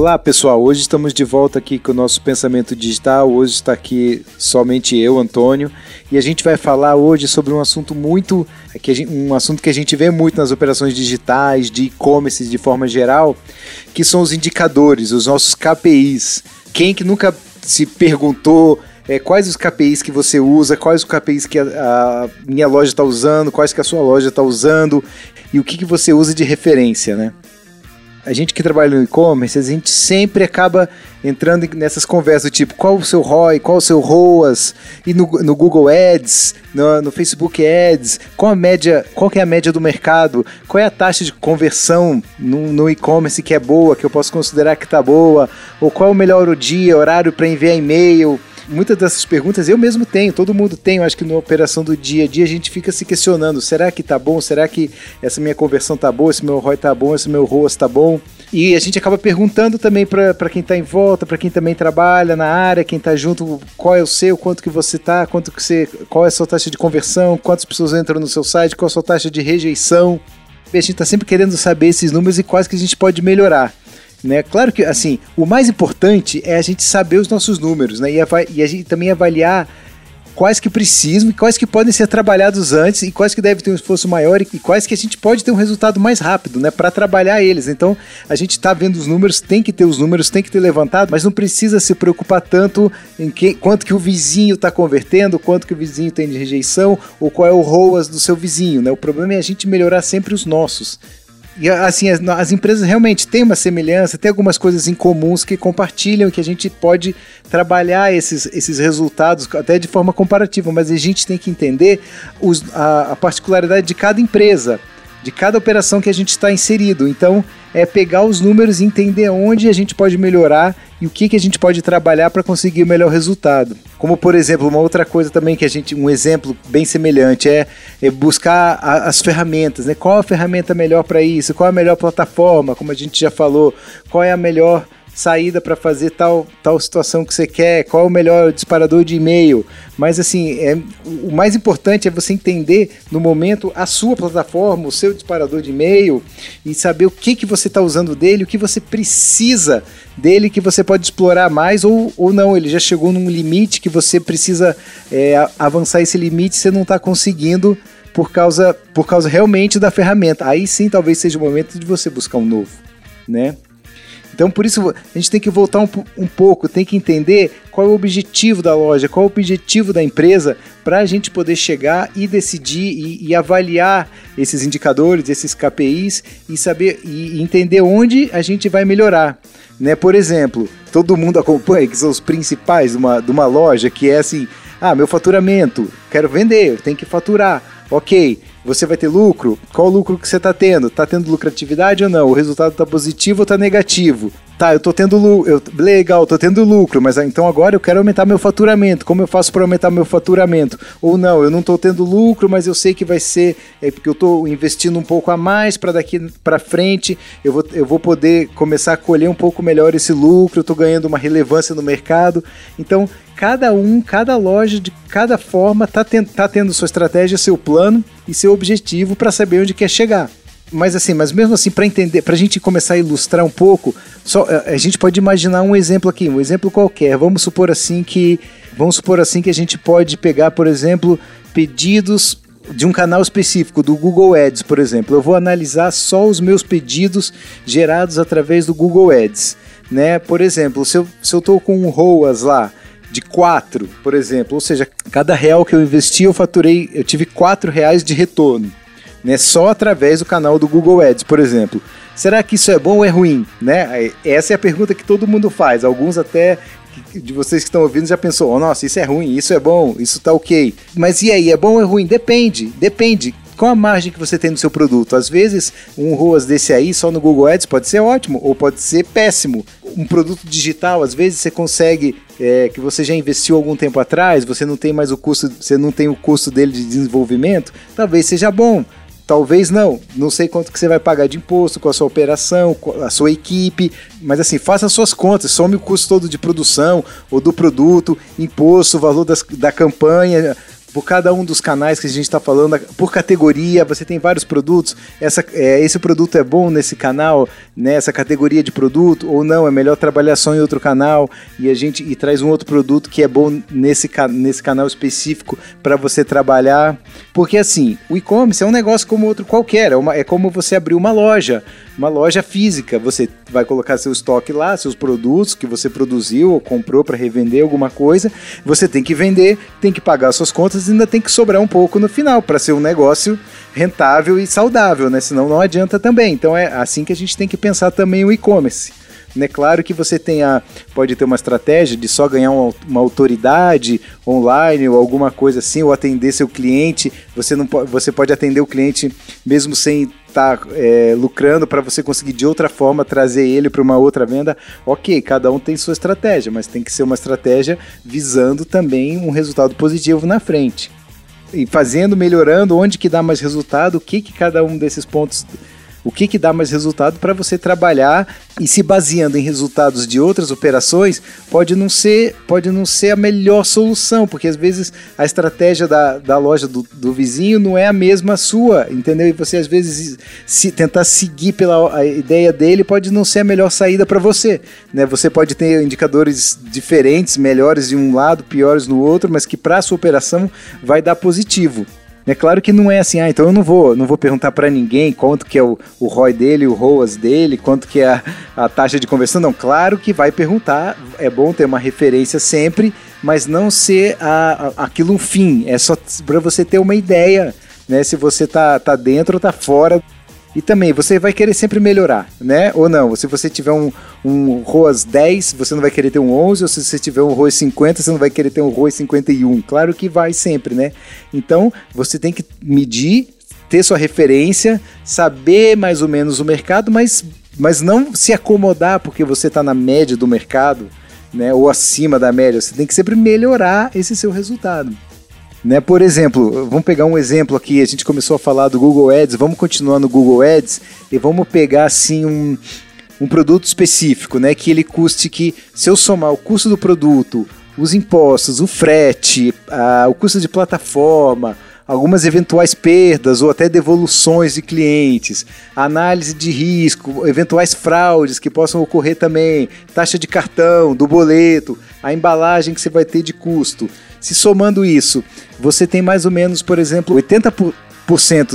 Olá pessoal, hoje estamos de volta aqui com o nosso pensamento digital. Hoje está aqui somente eu, Antônio, e a gente vai falar hoje sobre um assunto muito, gente, um assunto que a gente vê muito nas operações digitais, de e-commerce de forma geral, que são os indicadores, os nossos KPIs. Quem que nunca se perguntou é, quais os KPIs que você usa, quais os KPIs que a, a minha loja está usando, quais que a sua loja está usando e o que, que você usa de referência, né? A gente que trabalha no e-commerce, a gente sempre acaba entrando nessas conversas do tipo qual o seu ROI, qual o seu ROAS, e no, no Google Ads, no, no, Facebook Ads, qual a média, qual que é a média do mercado, qual é a taxa de conversão no, no e-commerce que é boa, que eu posso considerar que está boa, ou qual é o melhor dia, horário para enviar e-mail, muitas dessas perguntas eu mesmo tenho, todo mundo tem. Eu acho que na operação do dia a dia a gente fica se questionando: será que tá bom? Será que essa minha conversão tá boa? Esse meu ROI tá bom? Esse meu ROAS tá bom? E a gente acaba perguntando também para quem está em volta, para quem também trabalha na área, quem está junto, qual é o seu, quanto que você tá, quanto que você, qual é a sua taxa de conversão, quantas pessoas entram no seu site, qual é a sua taxa de rejeição. E a gente está sempre querendo saber esses números e quais que a gente pode melhorar. Né? Claro que, assim, o mais importante é a gente saber os nossos números, né? E, e a gente também avaliar quais que precisam e quais que podem ser trabalhados antes e quais que devem ter um esforço maior e quais que a gente pode ter um resultado mais rápido, né, para trabalhar eles. Então, a gente está vendo os números, tem que ter os números, tem que ter levantado, mas não precisa se preocupar tanto em que, quanto que o vizinho está convertendo, quanto que o vizinho tem de rejeição ou qual é o ROAS do seu vizinho, né? O problema é a gente melhorar sempre os nossos. E assim, as, as, empresas realmente têm uma semelhança, tem algumas coisas em comuns que compartilham, que a gente pode trabalhar esses, esses resultados até de forma comparativa, mas a gente tem que entender os, a, a particularidade de cada empresa de cada operação que a gente está inserido. Então, é pegar os números e entender onde a gente pode melhorar e o que, que a gente pode trabalhar para conseguir o melhor resultado. Como, por exemplo, uma outra coisa também que a gente, um exemplo bem semelhante é, é buscar a, as ferramentas, né? Qual a ferramenta melhor para isso? Qual a melhor plataforma? Como a gente já falou, qual é a melhor saída para fazer tal, tal situação que você quer, qual é o melhor disparador de e-mail. Mas assim, é, o mais importante é você entender no momento a sua plataforma, o seu disparador de e-mail e saber o que, que você está usando dele, o que você precisa dele que você pode explorar mais ou, ou não. Ele já chegou num limite que você precisa é, avançar esse limite, você não está conseguindo por causa, por causa realmente da ferramenta. Aí sim talvez seja o momento de você buscar um novo, né? Então, por isso, a gente tem que voltar um, um pouco, tem que entender qual é o objetivo da loja, qual é o objetivo da empresa, para a gente poder chegar e decidir e, e, avaliar esses indicadores, esses KPIs e saber e entender onde a gente vai melhorar. Né? Por exemplo, todo mundo acompanha que são os principais de uma, de uma loja, que é assim: ah, meu faturamento, quero vender, tem que faturar. Ok, você vai ter lucro? Qual o lucro que você está tendo? Está tendo lucratividade ou não? O resultado está positivo ou está negativo? Tá, eu tô tendo lucro, legal, tô tendo lucro, mas ah, então agora eu quero aumentar meu faturamento. Como eu faço para aumentar meu faturamento? Ou não, eu não tô tendo lucro, mas eu sei que vai ser é porque eu tô investindo um pouco a mais para daqui para frente, eu vou, eu vou poder começar a colher um pouco melhor esse lucro, eu tô ganhando uma relevância no mercado. Então, cada um, cada loja de cada forma tá, ten, tá tendo sua estratégia, seu plano e seu objetivo para saber onde quer chegar. Mas assim, mas mesmo assim, para entender, para a gente começar a ilustrar um pouco, só a gente pode imaginar um exemplo aqui, um exemplo qualquer. Vamos supor assim que, vamos supor assim que a gente pode pegar, por exemplo, pedidos de um canal específico, do Google Ads, por exemplo. Eu vou analisar só os meus pedidos gerados através do Google Ads. Né? Por exemplo, se eu estou com um ROAS lá de 4, por exemplo, ou seja, cada real que eu investi eu faturei, eu tive 4 reais de retorno né, só através do canal do Google Ads, por exemplo. Será que isso é bom ou é ruim? Né? Essa é a pergunta que todo mundo faz. Alguns até de vocês que estão ouvindo já pensou, oh, nossa, isso é ruim, isso é bom, isso tá ok. Mas e aí, é bom ou é ruim? Depende, depende. Qual a margem que você tem no seu produto? Às vezes, um ROAS desse aí, só no Google Ads, pode ser ótimo ou pode ser péssimo. Um produto digital, às vezes você consegue, é, que você já investiu algum tempo atrás, você não tem mais o custo, você não tem o custo dele de desenvolvimento, talvez seja bom. Talvez não. Não sei quanto que você vai pagar de imposto com a sua operação, com a sua equipe, mas assim, faça as suas contas, some o custo todo de produção ou do produto, imposto, valor das, da campanha, por cada um dos canais que a gente está falando, por categoria, você tem vários produtos. Essa, é, esse produto é bom nesse canal, nessa categoria de produto, ou não, é melhor trabalhar só em outro canal e a gente e traz um outro produto que é bom nesse, nesse canal específico para você trabalhar. Porque assim, o e-commerce é um negócio como outro qualquer, é, uma, é como você abrir uma loja, uma loja física. Você vai colocar seu estoque lá, seus produtos que você produziu ou comprou para revender alguma coisa. Você tem que vender, tem que pagar suas contas e ainda tem que sobrar um pouco no final para ser um negócio rentável e saudável, né? Senão não adianta também. Então é assim que a gente tem que pensar também o e-commerce. Né? Claro que você tenha, pode ter uma estratégia de só ganhar uma, uma, autoridade online ou alguma coisa assim, ou atender seu cliente. Você, não, você pode atender o cliente mesmo sem estar tá, é, lucrando para você conseguir de outra forma trazer ele para uma outra venda. Ok, cada um tem sua estratégia, mas tem que ser uma estratégia visando também um resultado positivo na frente. E fazendo, melhorando, onde que dá mais resultado, o que, que cada um desses pontos o que, que dá mais resultado para você trabalhar e se baseando em resultados de outras operações pode não ser pode não ser a melhor solução porque às vezes a estratégia da, da loja do, do vizinho não é a mesma sua entendeu? E você às vezes se tentar seguir pela ideia dele pode não ser a melhor saída para você né? Você pode ter indicadores diferentes melhores de um lado piores no outro mas que para sua operação vai dar positivo é claro que não é assim, ah, então eu não vou, não vou perguntar para ninguém quanto que é o, o ROI dele, o ROAS dele, quanto que é a, a taxa de conversão. Não, claro que vai perguntar, é bom ter uma referência sempre, mas não ser a, a aquilo um fim, é só para você ter uma ideia, né, se você tá, tá dentro ou tá fora e também, você vai querer sempre melhorar, né? Ou não? Se você tiver um, um ROAS 10, você não vai querer ter um 11, ou se você tiver um ROAS 50, você não vai querer ter um ROAS 51. Claro que vai sempre, né? Então, você tem que medir, ter sua referência, saber mais ou menos o mercado, mas, mas não se acomodar porque você está na média do mercado, né? Ou acima da média. Você tem que sempre melhorar esse seu resultado. Né? Por exemplo, vamos pegar um exemplo aqui, a gente começou a falar do Google Ads, vamos continuar no Google Ads e vamos pegar assim um, um produto específico, né? Que ele custe que, se eu somar o custo do produto, os impostos, o frete, a, o custo de plataforma, algumas eventuais perdas ou até devoluções de clientes, análise de risco, eventuais fraudes que possam ocorrer também, taxa de cartão, do boleto, a embalagem que você vai ter de custo. Se somando isso, você tem mais ou menos, por exemplo, 80%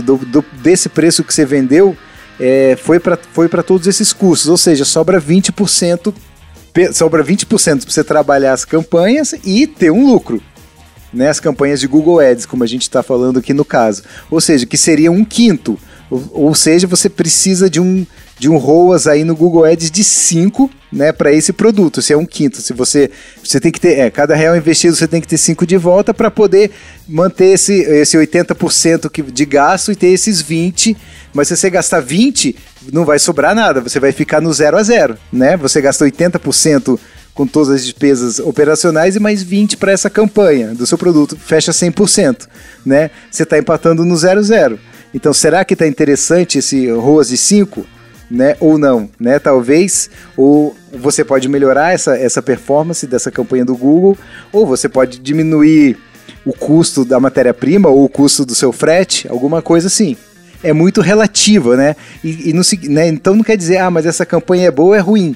do, do, desse preço que você vendeu é, foi para foi todos esses custos, ou seja, sobra 20%, sobra 20% para você trabalhar as campanhas e ter um lucro. Né, as campanhas de Google Ads, como a gente está falando aqui no caso. Ou seja, que seria um quinto. Ou, ou seja, você precisa de um, de um ROAS aí no Google Ads de 5, né, para esse produto. Se é um quinto, se você você tem que ter, é, cada real investido você tem que ter 5 de volta para poder manter esse esse 80% que, de gasto e ter esses 20, mas se você gastar 20, não vai sobrar nada, você vai ficar no 0 a 0, né? Você gasta 80% com todas as despesas operacionais e mais 20 para essa campanha do seu produto, fecha 100%, né? Você está empatando no 0 a 0. Então, será que está interessante esse ROAS de 5? né? Ou não, né? Talvez, ou você pode melhorar essa, essa performance dessa campanha do Google, ou você pode diminuir o custo da matéria-prima ou o custo do seu frete, alguma coisa assim. É muito relativa, né? E, e não, né? Então não quer dizer, ah, mas essa campanha é boa ou é ruim.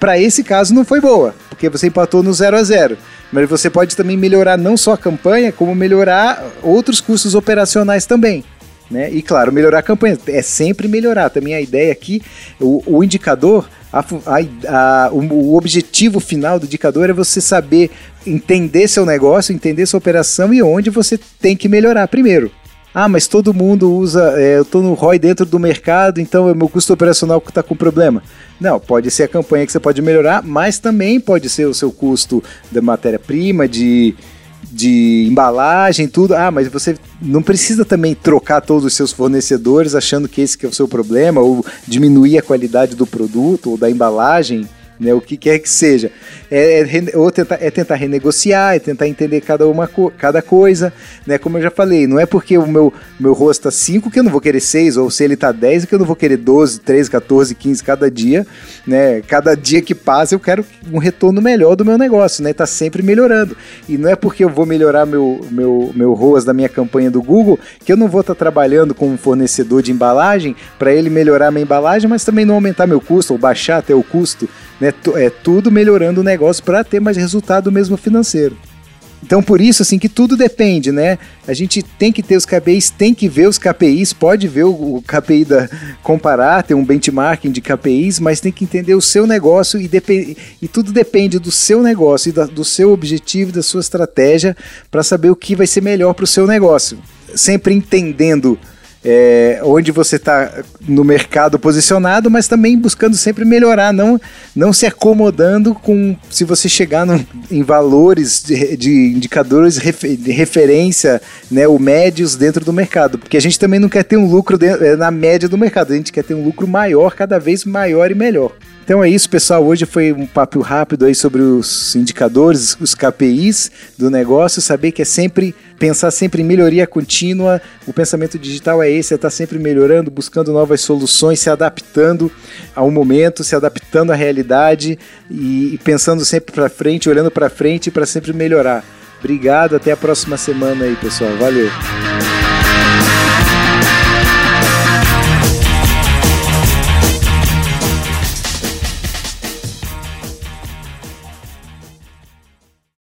Para esse caso não foi boa, porque você empatou no 0 a 0 Mas você pode também melhorar não só a campanha, como melhorar outros custos operacionais também. Né? E claro, melhorar a campanha. É sempre melhorar. Também a ideia aqui, o, o indicador, a, a, a, o, o, objetivo final do indicador é você saber entender seu negócio, entender sua operação e onde você tem que melhorar primeiro. Ah, mas todo mundo usa, é, eu estou no ROI dentro do mercado, então é o meu custo operacional que está com problema. Não, pode ser a campanha que você pode melhorar, mas também pode ser o seu custo da matéria-prima, de, de embalagem, tudo. Ah, mas você não precisa também trocar todos os seus fornecedores achando que esse que é o seu problema, ou diminuir a qualidade do produto ou da embalagem. Né? O que quer que seja. É, é, ou tentar, é tentar renegociar, é tentar entender cada, uma, cada coisa, né? Como eu já falei, não é porque o meu, meu rosto tá 5 que eu não vou querer 6, ou se ele tá 10 que eu não vou querer 12, 13, 14, 15 cada dia, né? Cada dia que passa eu quero um retorno melhor do meu negócio, né? Tá sempre melhorando. E não é porque eu vou melhorar meu, meu, meu ROAS da minha campanha do Google que eu não vou estar tá trabalhando com um fornecedor de embalagem para ele melhorar minha embalagem, mas também não aumentar meu custo ou baixar até o custo, né? É tudo melhorando o negócio para ter mais resultado mesmo financeiro. Então, por isso, assim, que tudo depende, né? A gente tem que ter os KPIs, tem que ver os KPIs, pode ver o, KPI da comparar, ter um benchmarking de KPIs, mas tem que entender o seu negócio e, e tudo depende do seu negócio e da, do seu objetivo, da sua estratégia para saber o que vai ser melhor para o seu negócio. Sempre entendendo é, onde você está no mercado posicionado, mas também buscando sempre melhorar, não, não se acomodando com se você chegar no, em valores de, de indicadores refer, de referência, né, o médios dentro do mercado, porque a gente também não quer ter um lucro dentro, é, na média do mercado, a gente quer ter um lucro maior, cada vez maior e melhor. Então é isso, pessoal. Hoje foi um papo rápido aí sobre os indicadores, os KPIs do negócio. Saber que é sempre pensar sempre em melhoria contínua. O pensamento digital é esse, é estar tá sempre melhorando, buscando novas soluções, se adaptando ao momento, se adaptando à realidade e, pensando sempre para frente, olhando para frente para sempre melhorar. Obrigado, até a próxima semana aí, pessoal. Valeu.